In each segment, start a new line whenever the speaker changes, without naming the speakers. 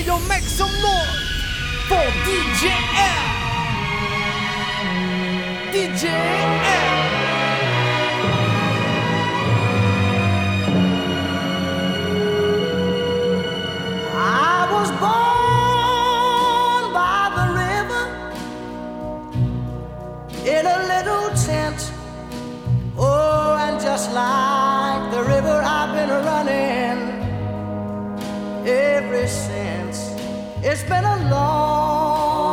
Hey yo, make some noise for DJ L. DJ
was born by the river in a little tent. Oh, and just like It's been a long,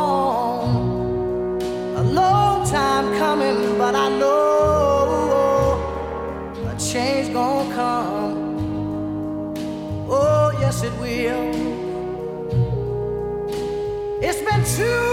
a long time coming, but I know a change gonna come. Oh, yes, it will. It's been too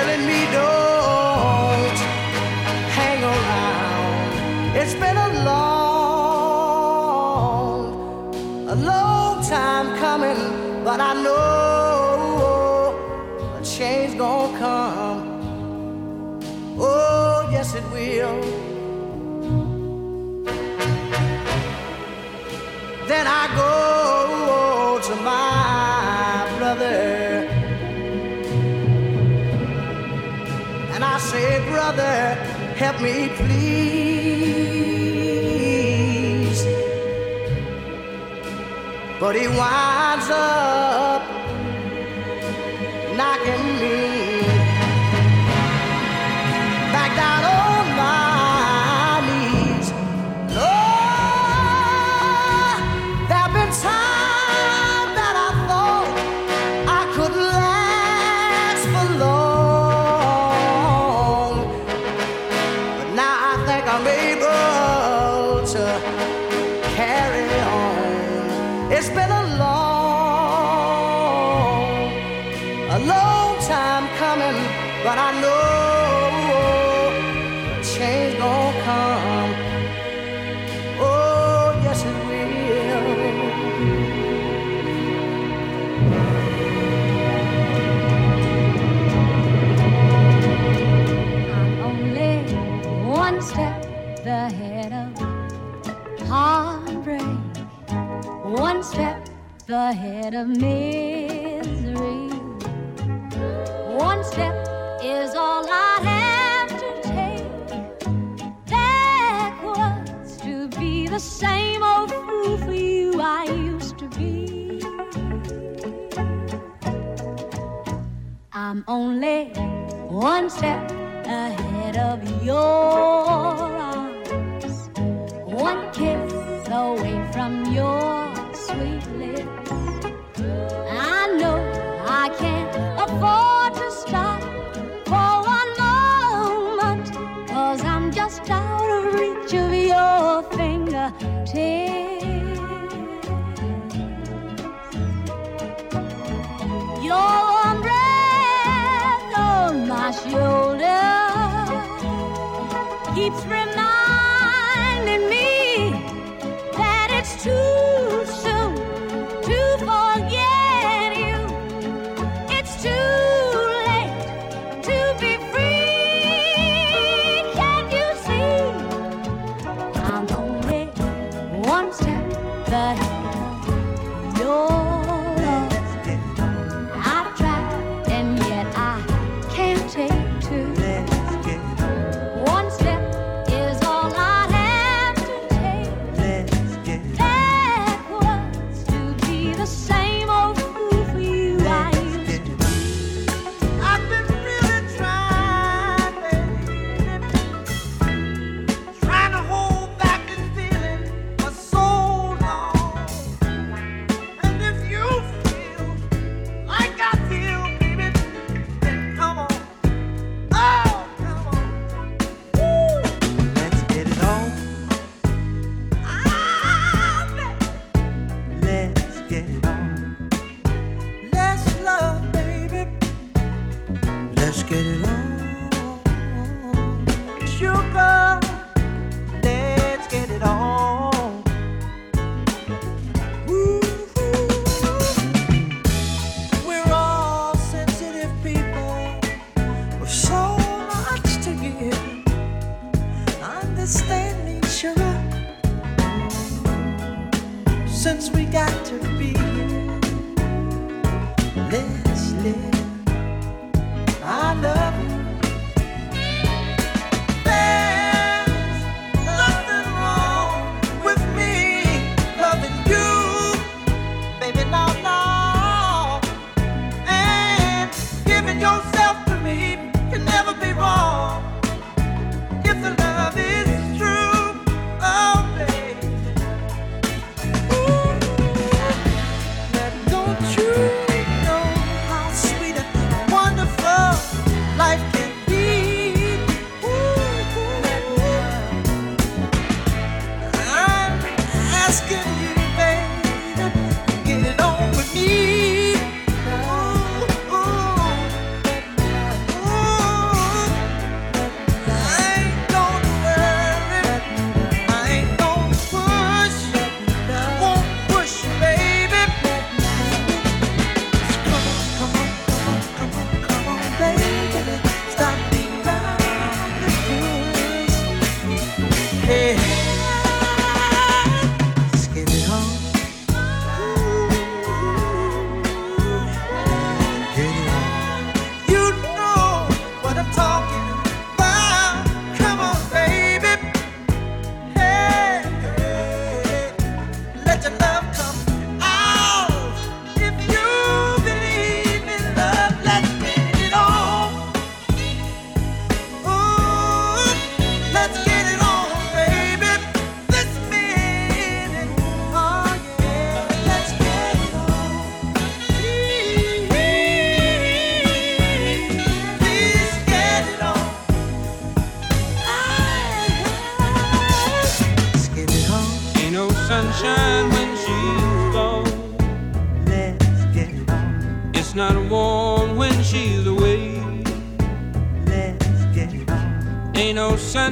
telling me no. say, brother, help me please. But he winds up
bed of misery. One step is all I have to take backwards to be the same old fool for you I used to be. I'm only one step ahead of your. Keep running.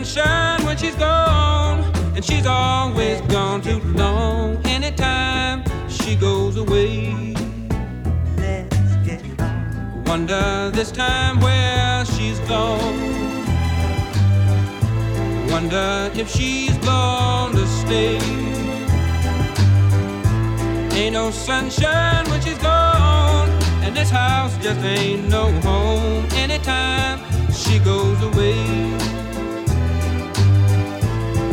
sunshine
when she's gone, and she's always gone too long. Anytime she goes
away, let's get on. Wonder this time where she's gone. Wonder if she's gone to stay. Ain't no sunshine when she's gone, and this house just ain't no home. Anytime she goes away.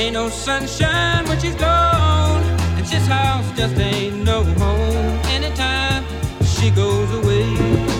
Ain't no sunshine when she's gone. And this house just ain't no home anytime she goes away.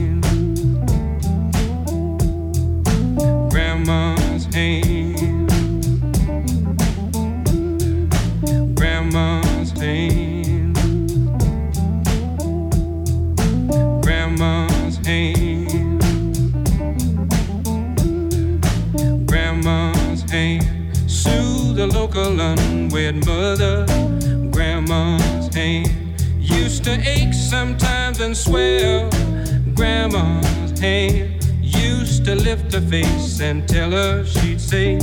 mother, grandma's hand. Used to ache sometimes and swell, grandma's hand. Used to lift her face and tell her she'd say,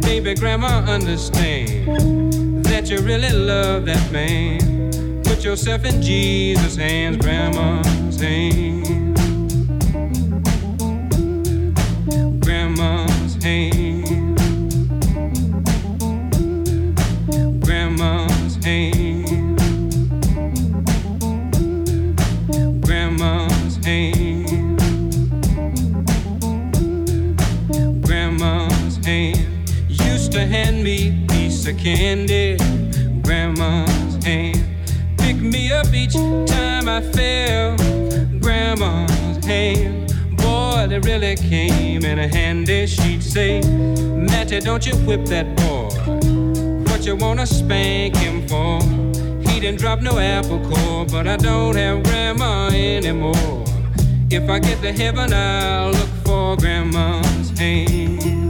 Baby, grandma, understand that you really love that man. Put yourself in Jesus' hands, grandma's hand. candy, grandma's hand. Pick me up each time I fell, grandma's hand. Boy, they really came in handy. She'd say, Matty, don't you whip that boy. What you wanna spank him for? He didn't drop no apple core, but I don't have grandma anymore. If I get to heaven, I'll look for grandma's hand.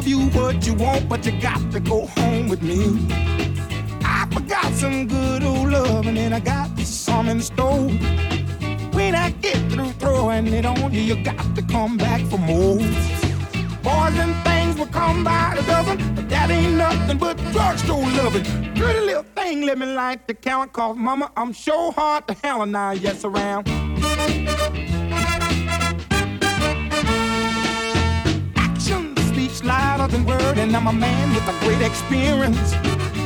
Give you
what you want, but you got to go home with me. I forgot some good old love, and I got some in store. When I get through throwing it on you, you got to come back for more. Boys and things will come by the dozen, but that ain't nothing but drugstore loving. Pretty little thing living like the count, cause mama, I'm sure hard to hell and I yes around. Than word, and I'm a man with a great experience.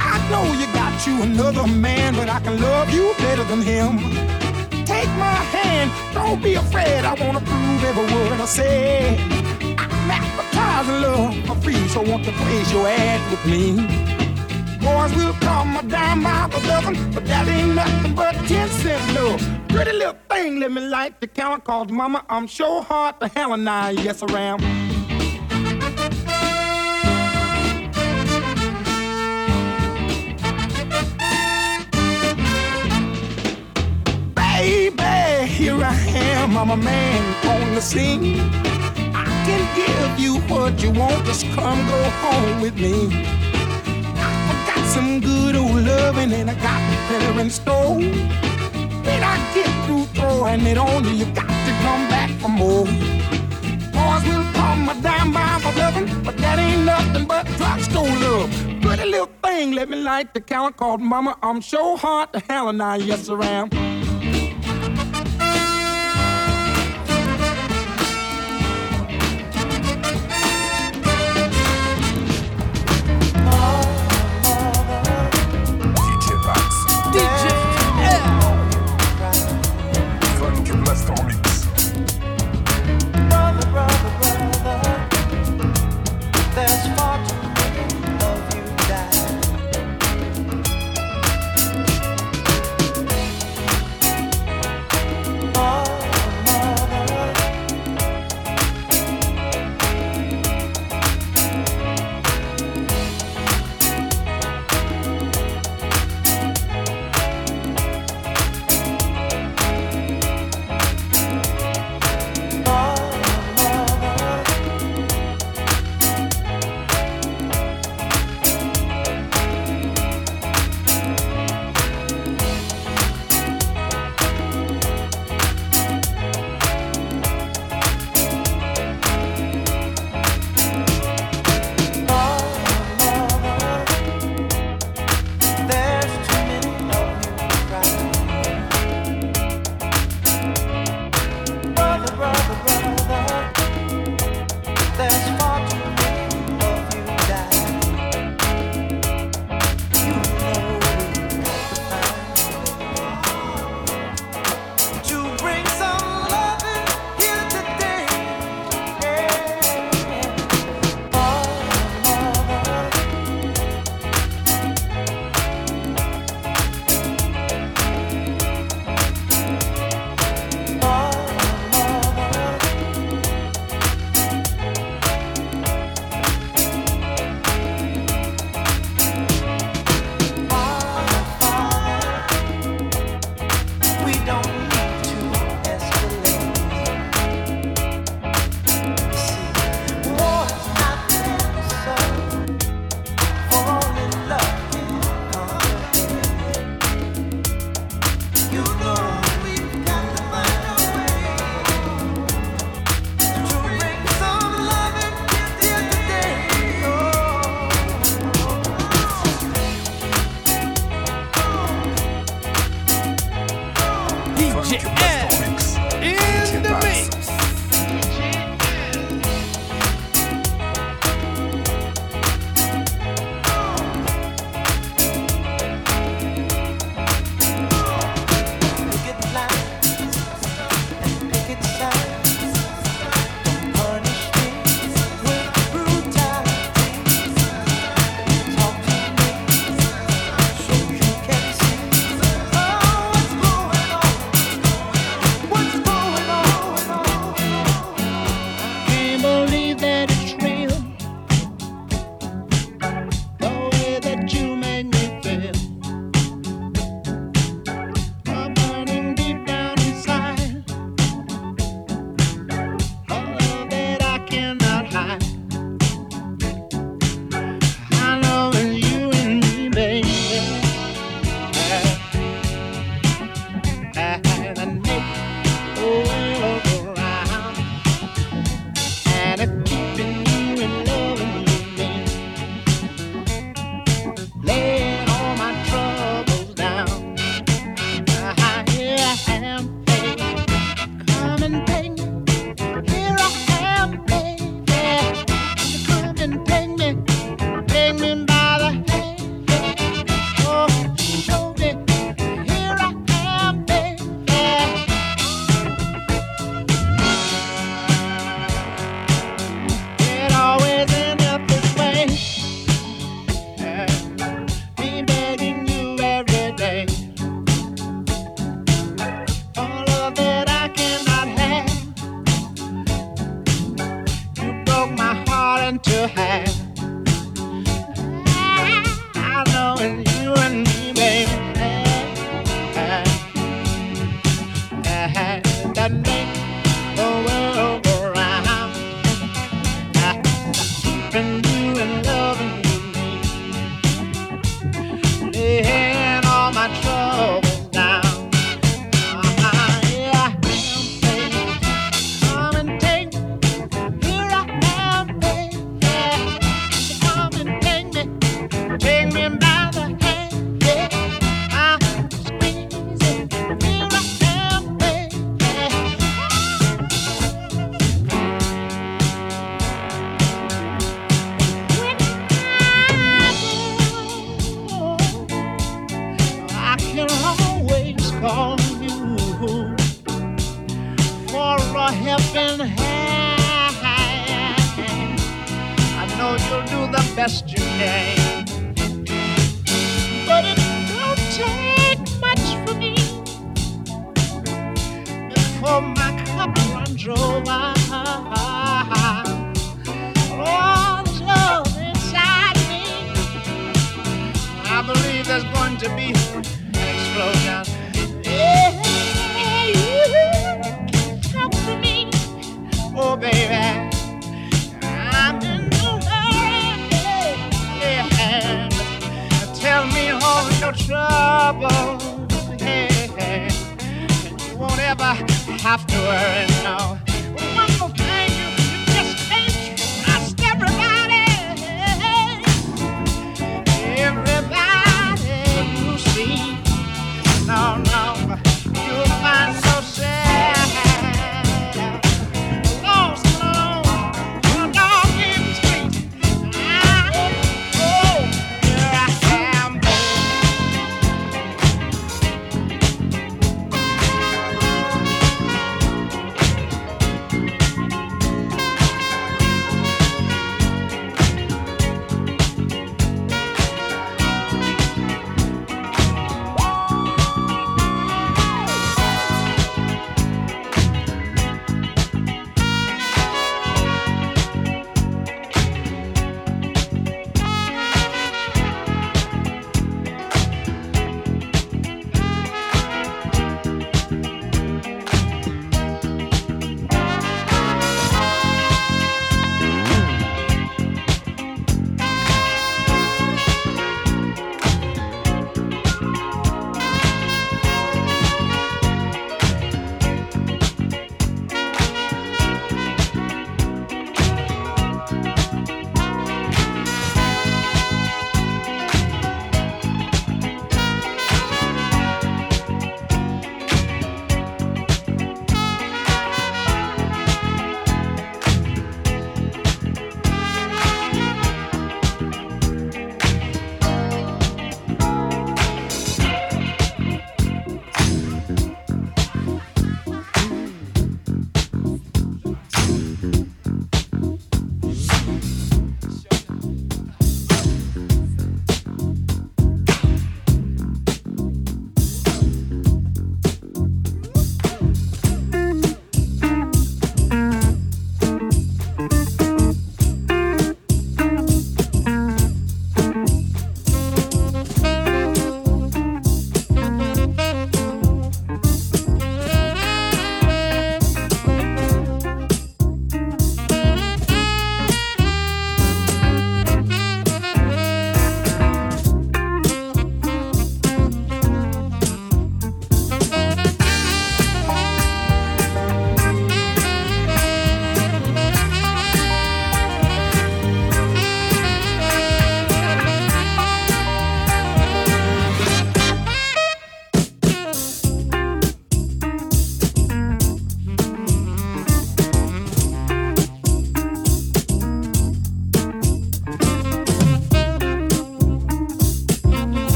I know you got you another man, but I can love you better than him. Take my hand, don't be afraid. I wanna prove every word I say. I'm advertising love for free, so want to place your ad with me. Boys will come a dime by the dozen, but that ain't nothing but ten cent love. Pretty little thing, let me light the count, cause mama, I'm sure hard to hell and I yes around. Baby, here I am, I'm a man on the scene. I can give you what you want, just come go home with me. I got some good old loving and I got better in store. When I get through throwing it on you, you got to come back for more. Boys will come a dime by for loving, but that ain't nothing but drugstore love. Pretty little thing, let me light the count called Mama. I'm sure hard to hell and I yes around.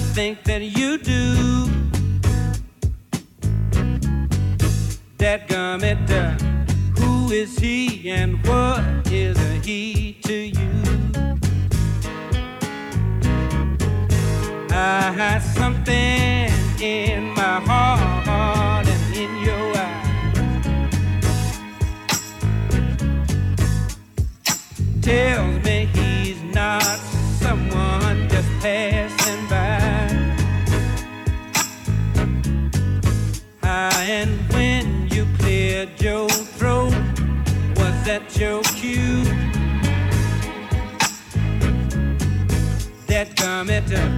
I
think that you do. That gummit, who is he and what is a he to you? I had something in my heart and in your eyes. Tells me he's not someone just past. And when you cleared your throat, was that your cue? That commenter,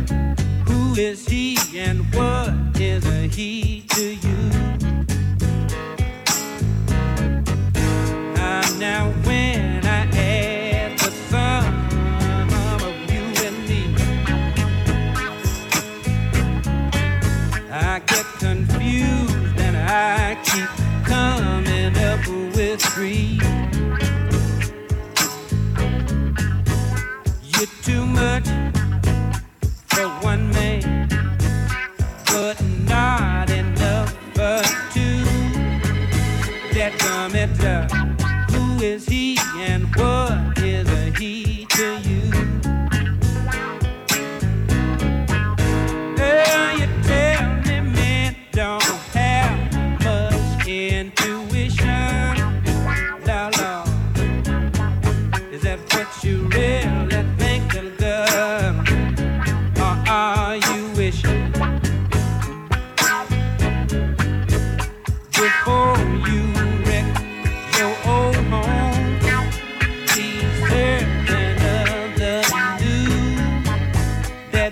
who is he and what is a he to you? I'm now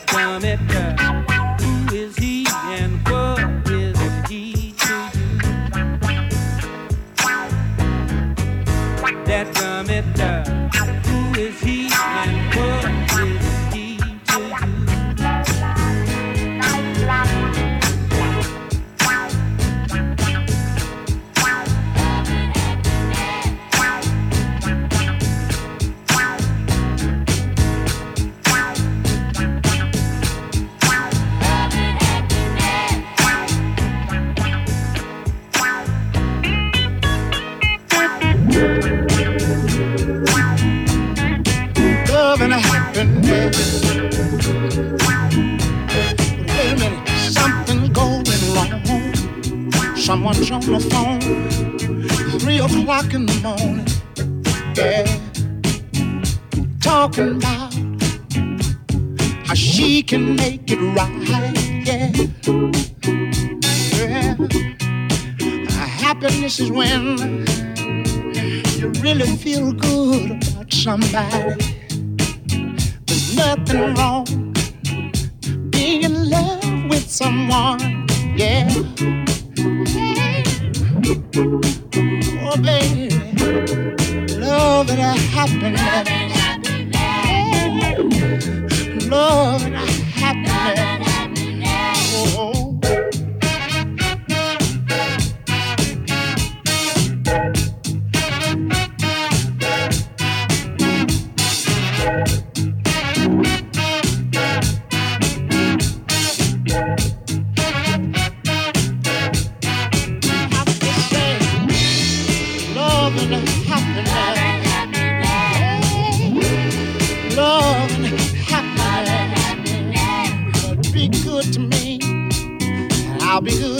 comet, comet girl.
I'll be.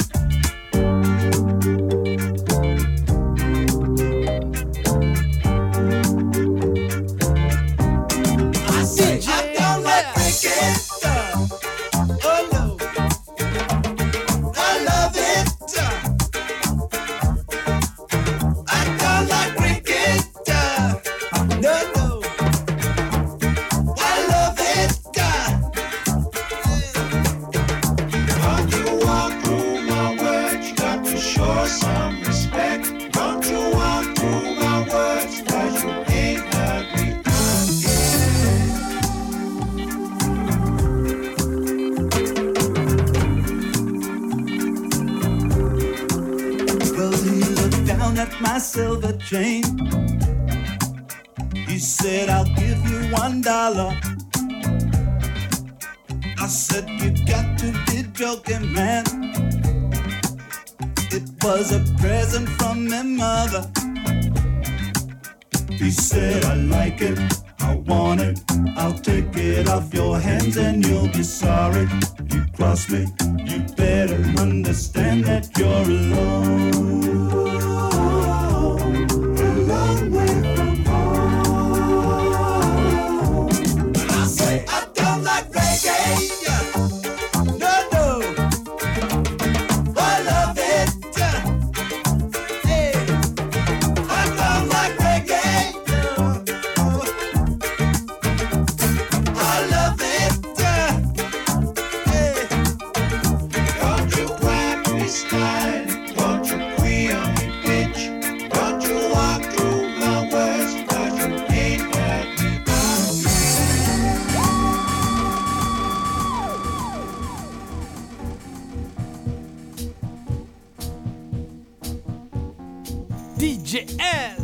DJ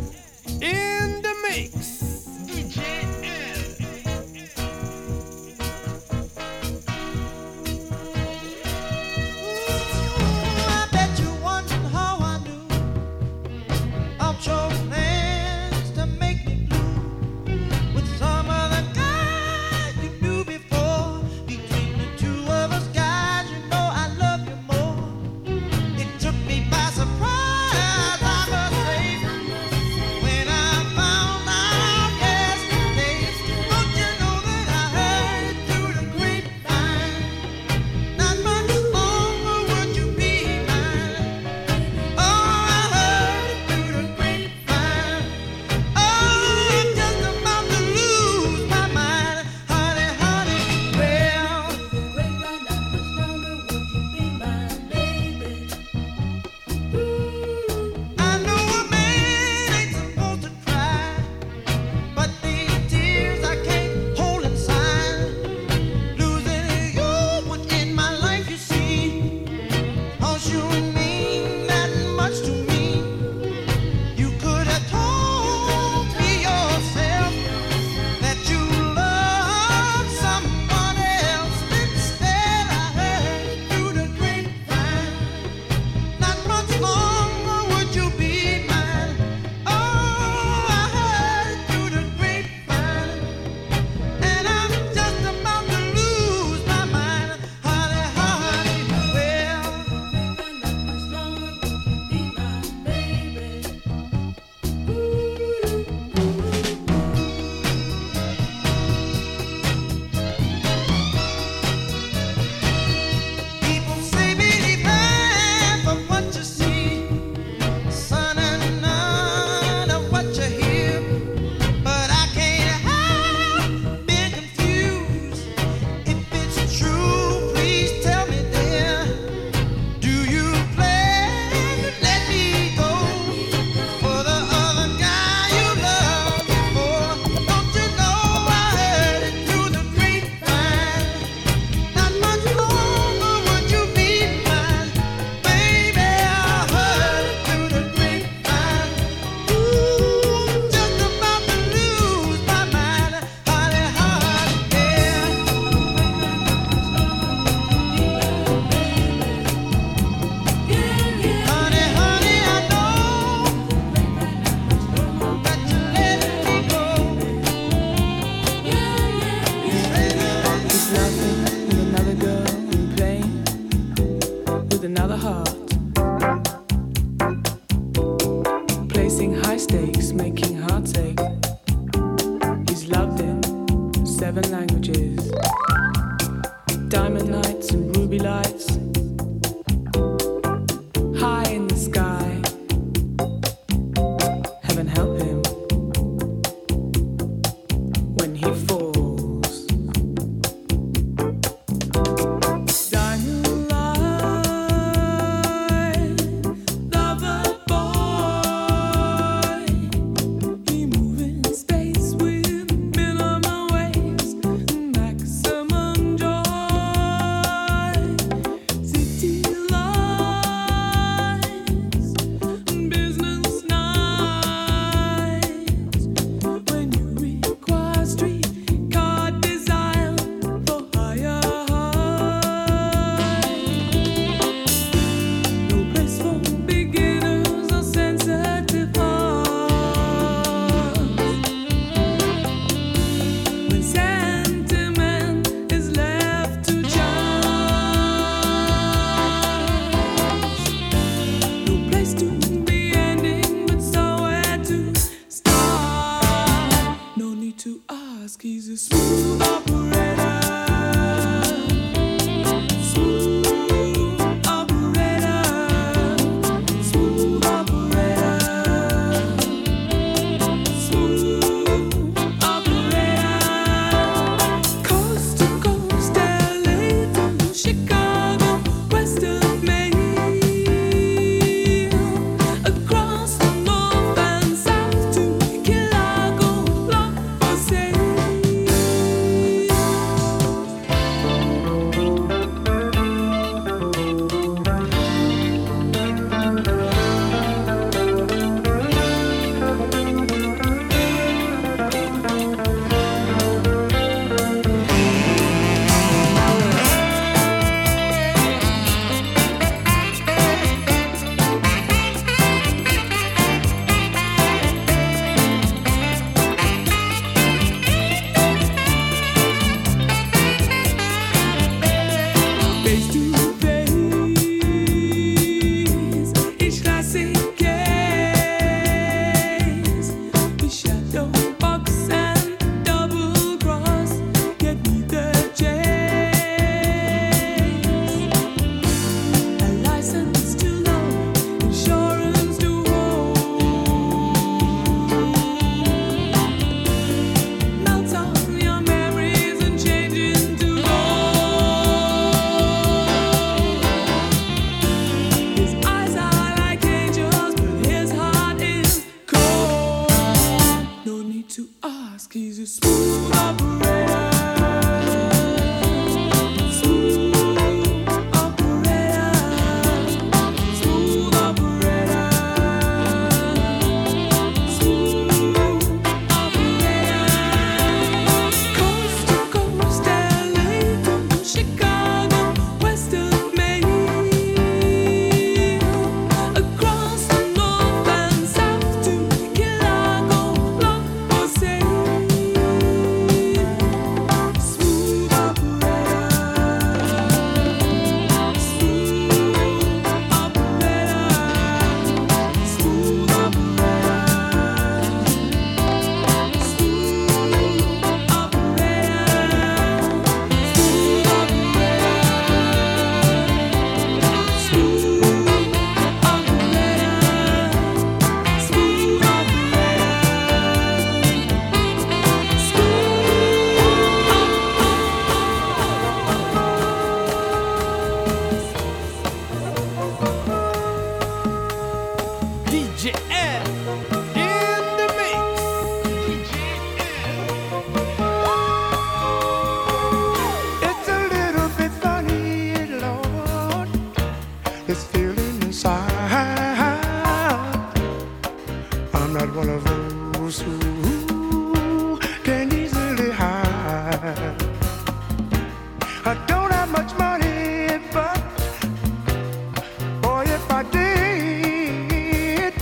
I did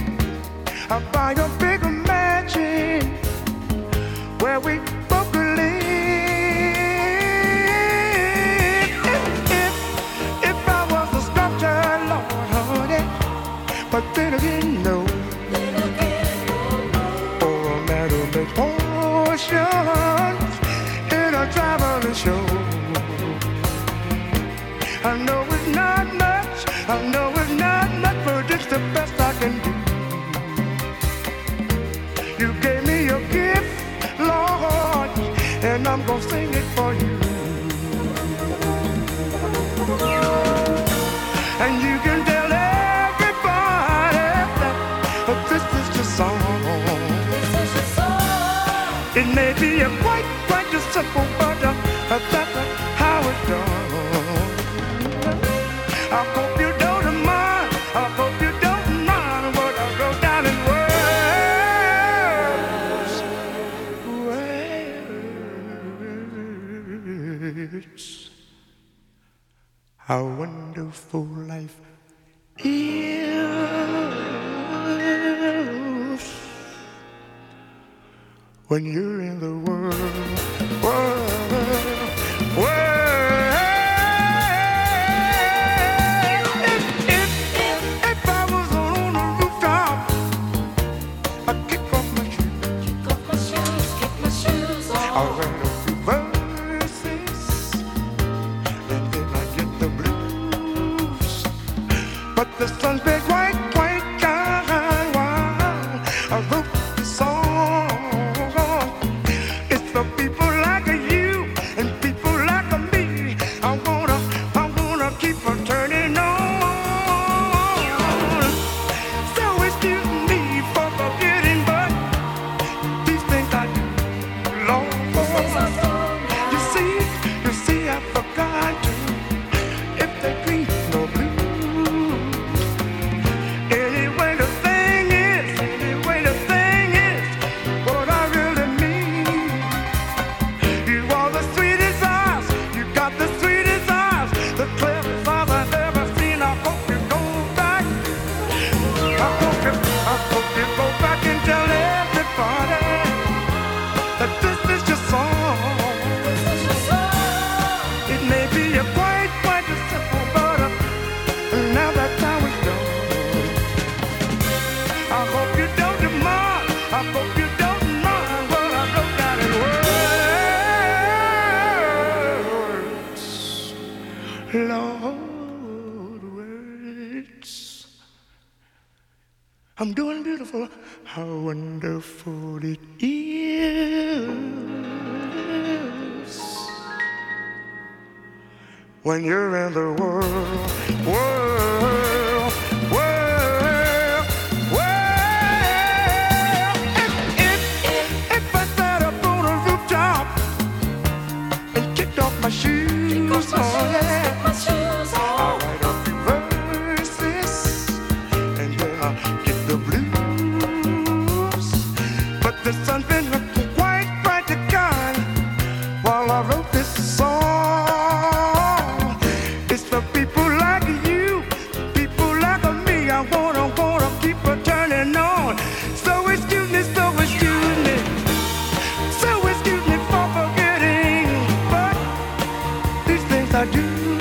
by a
bigger mansion where we wonder that how it done. I hope you don't mind. I hope you don't mind what I down in words. Words. How wonderful life is when you're in the when you're I do.